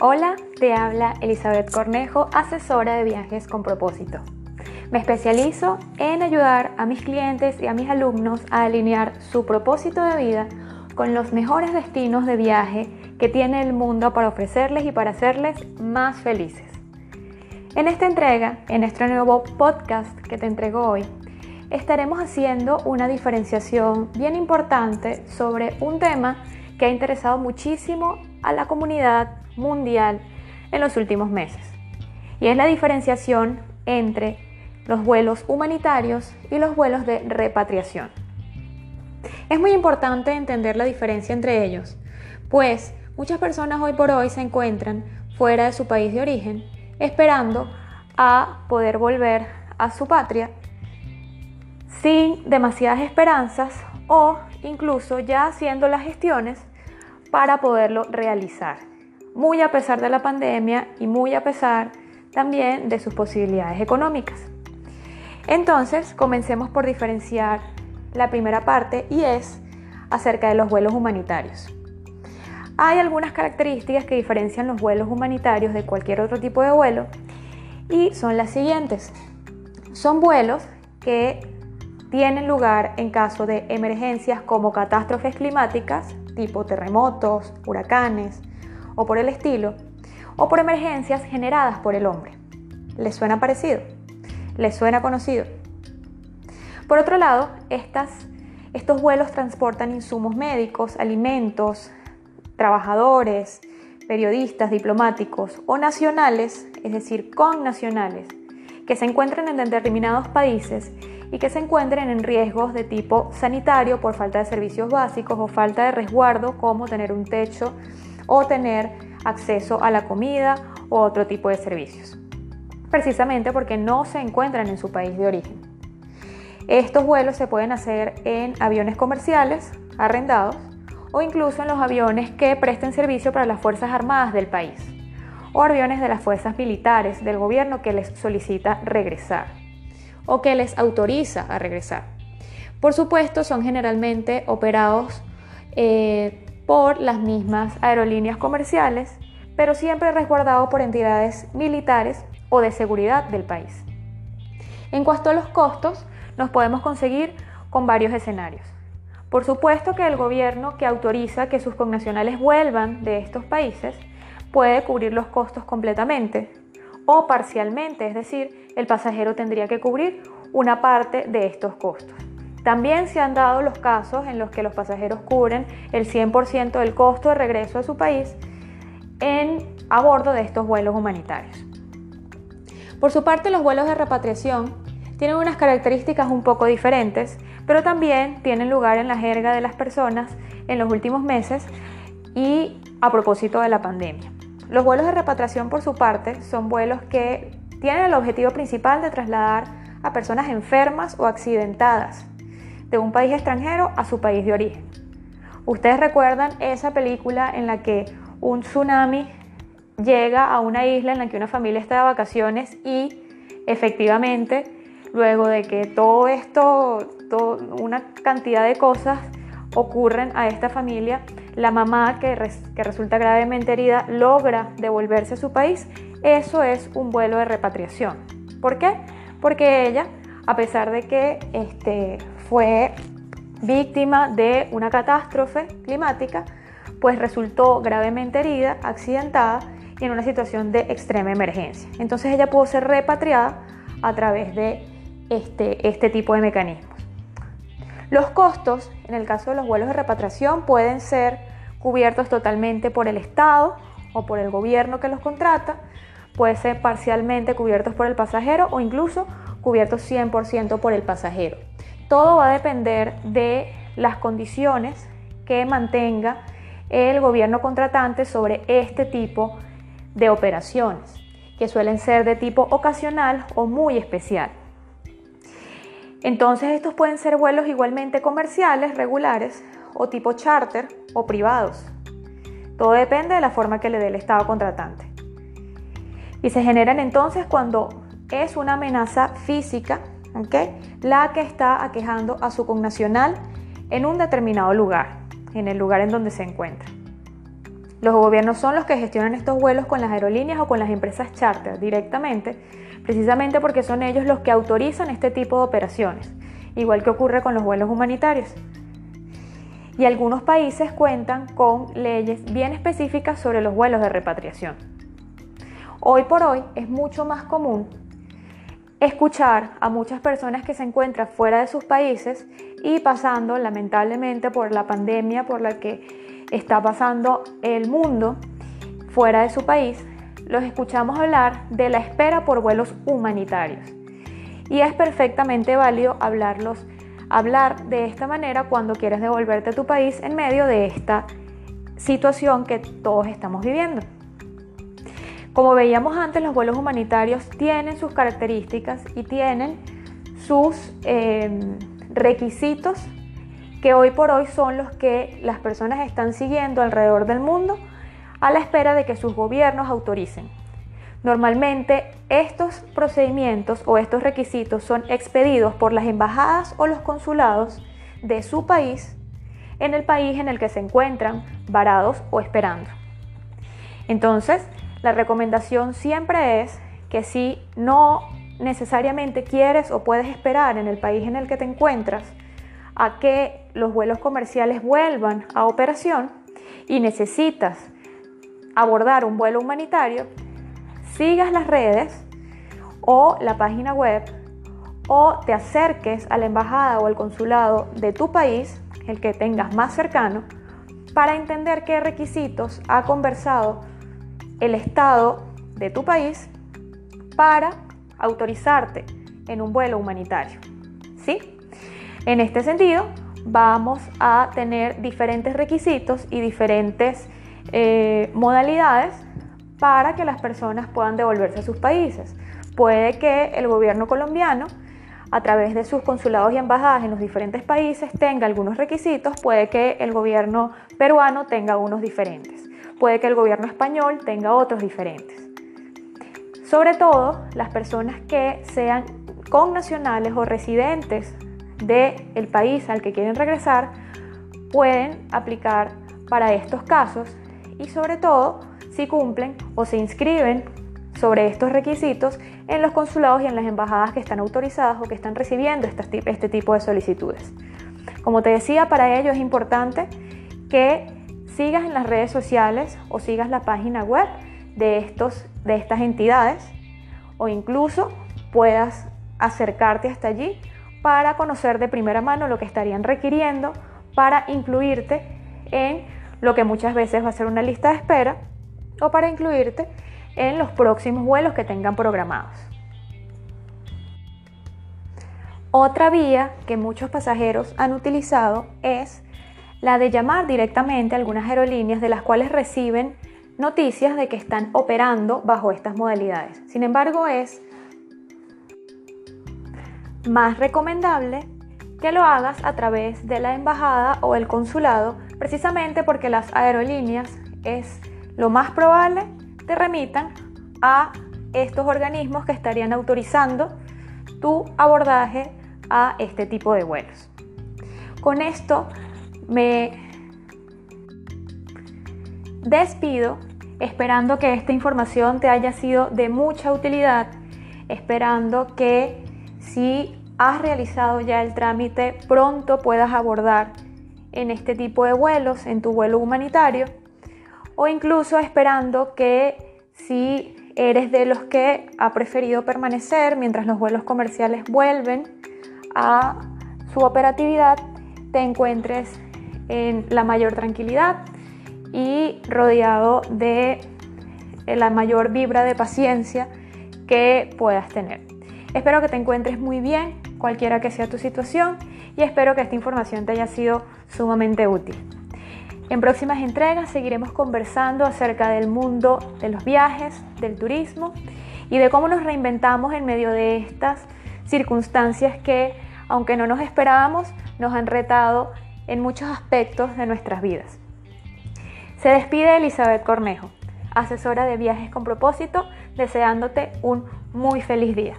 Hola, te habla Elizabeth Cornejo, asesora de viajes con propósito. Me especializo en ayudar a mis clientes y a mis alumnos a alinear su propósito de vida con los mejores destinos de viaje que tiene el mundo para ofrecerles y para hacerles más felices. En esta entrega, en este nuevo podcast que te entrego hoy, estaremos haciendo una diferenciación bien importante sobre un tema que ha interesado muchísimo a la comunidad mundial en los últimos meses. Y es la diferenciación entre los vuelos humanitarios y los vuelos de repatriación. Es muy importante entender la diferencia entre ellos, pues muchas personas hoy por hoy se encuentran fuera de su país de origen esperando a poder volver a su patria sin demasiadas esperanzas o incluso ya haciendo las gestiones para poderlo realizar muy a pesar de la pandemia y muy a pesar también de sus posibilidades económicas. Entonces, comencemos por diferenciar la primera parte y es acerca de los vuelos humanitarios. Hay algunas características que diferencian los vuelos humanitarios de cualquier otro tipo de vuelo y son las siguientes. Son vuelos que tienen lugar en caso de emergencias como catástrofes climáticas, tipo terremotos, huracanes, o por el estilo, o por emergencias generadas por el hombre. ¿Les suena parecido? ¿Les suena conocido? Por otro lado, estos vuelos transportan insumos médicos, alimentos, trabajadores, periodistas, diplomáticos o nacionales, es decir, con nacionales, que se encuentren en determinados países y que se encuentren en riesgos de tipo sanitario por falta de servicios básicos o falta de resguardo como tener un techo o tener acceso a la comida o otro tipo de servicios, precisamente porque no se encuentran en su país de origen. Estos vuelos se pueden hacer en aviones comerciales arrendados o incluso en los aviones que presten servicio para las Fuerzas Armadas del país o aviones de las fuerzas militares del gobierno que les solicita regresar o que les autoriza a regresar. Por supuesto, son generalmente operados eh, por las mismas aerolíneas comerciales, pero siempre resguardado por entidades militares o de seguridad del país. En cuanto a los costos, nos podemos conseguir con varios escenarios. Por supuesto que el gobierno que autoriza que sus connacionales vuelvan de estos países puede cubrir los costos completamente o parcialmente, es decir, el pasajero tendría que cubrir una parte de estos costos. También se han dado los casos en los que los pasajeros cubren el 100% del costo de regreso a su país en, a bordo de estos vuelos humanitarios. Por su parte, los vuelos de repatriación tienen unas características un poco diferentes, pero también tienen lugar en la jerga de las personas en los últimos meses y a propósito de la pandemia. Los vuelos de repatriación, por su parte, son vuelos que tienen el objetivo principal de trasladar a personas enfermas o accidentadas de un país extranjero a su país de origen. Ustedes recuerdan esa película en la que un tsunami llega a una isla en la que una familia está de vacaciones y efectivamente luego de que todo esto, una cantidad de cosas ocurren a esta familia, la mamá que, que resulta gravemente herida logra devolverse a su país, eso es un vuelo de repatriación. ¿Por qué? Porque ella, a pesar de que este, fue víctima de una catástrofe climática, pues resultó gravemente herida, accidentada y en una situación de extrema emergencia. Entonces ella pudo ser repatriada a través de este, este tipo de mecanismos. Los costos, en el caso de los vuelos de repatriación, pueden ser cubiertos totalmente por el Estado o por el gobierno que los contrata, puede ser parcialmente cubiertos por el pasajero o incluso cubiertos 100% por el pasajero. Todo va a depender de las condiciones que mantenga el gobierno contratante sobre este tipo de operaciones, que suelen ser de tipo ocasional o muy especial. Entonces estos pueden ser vuelos igualmente comerciales, regulares, o tipo charter o privados. Todo depende de la forma que le dé el Estado contratante. Y se generan entonces cuando es una amenaza física la que está aquejando a su connacional en un determinado lugar, en el lugar en donde se encuentra. Los gobiernos son los que gestionan estos vuelos con las aerolíneas o con las empresas charter directamente, precisamente porque son ellos los que autorizan este tipo de operaciones, igual que ocurre con los vuelos humanitarios. Y algunos países cuentan con leyes bien específicas sobre los vuelos de repatriación. Hoy por hoy es mucho más común escuchar a muchas personas que se encuentran fuera de sus países y pasando lamentablemente por la pandemia por la que está pasando el mundo fuera de su país, los escuchamos hablar de la espera por vuelos humanitarios. Y es perfectamente válido hablarlos, hablar de esta manera cuando quieres devolverte a tu país en medio de esta situación que todos estamos viviendo. Como veíamos antes, los vuelos humanitarios tienen sus características y tienen sus eh, requisitos que hoy por hoy son los que las personas están siguiendo alrededor del mundo a la espera de que sus gobiernos autoricen. Normalmente estos procedimientos o estos requisitos son expedidos por las embajadas o los consulados de su país en el país en el que se encuentran varados o esperando. Entonces, la recomendación siempre es que si no necesariamente quieres o puedes esperar en el país en el que te encuentras a que los vuelos comerciales vuelvan a operación y necesitas abordar un vuelo humanitario, sigas las redes o la página web o te acerques a la embajada o al consulado de tu país, el que tengas más cercano, para entender qué requisitos ha conversado el Estado de tu país para autorizarte en un vuelo humanitario. ¿Sí? En este sentido, vamos a tener diferentes requisitos y diferentes eh, modalidades para que las personas puedan devolverse a sus países. Puede que el gobierno colombiano, a través de sus consulados y embajadas en los diferentes países, tenga algunos requisitos, puede que el gobierno peruano tenga unos diferentes puede que el gobierno español tenga otros diferentes. Sobre todo, las personas que sean connacionales o residentes del país al que quieren regresar pueden aplicar para estos casos y sobre todo si cumplen o se inscriben sobre estos requisitos en los consulados y en las embajadas que están autorizadas o que están recibiendo este tipo de solicitudes. Como te decía, para ello es importante que sigas en las redes sociales o sigas la página web de, estos, de estas entidades o incluso puedas acercarte hasta allí para conocer de primera mano lo que estarían requiriendo para incluirte en lo que muchas veces va a ser una lista de espera o para incluirte en los próximos vuelos que tengan programados. Otra vía que muchos pasajeros han utilizado es la de llamar directamente a algunas aerolíneas de las cuales reciben noticias de que están operando bajo estas modalidades. Sin embargo, es más recomendable que lo hagas a través de la embajada o el consulado, precisamente porque las aerolíneas es lo más probable te remitan a estos organismos que estarían autorizando tu abordaje a este tipo de vuelos. Con esto me despido esperando que esta información te haya sido de mucha utilidad, esperando que si has realizado ya el trámite pronto puedas abordar en este tipo de vuelos, en tu vuelo humanitario, o incluso esperando que si eres de los que ha preferido permanecer mientras los vuelos comerciales vuelven a su operatividad, te encuentres en la mayor tranquilidad y rodeado de la mayor vibra de paciencia que puedas tener. Espero que te encuentres muy bien, cualquiera que sea tu situación, y espero que esta información te haya sido sumamente útil. En próximas entregas seguiremos conversando acerca del mundo de los viajes, del turismo y de cómo nos reinventamos en medio de estas circunstancias que, aunque no nos esperábamos, nos han retado en muchos aspectos de nuestras vidas. Se despide Elizabeth Cornejo, asesora de viajes con propósito, deseándote un muy feliz día.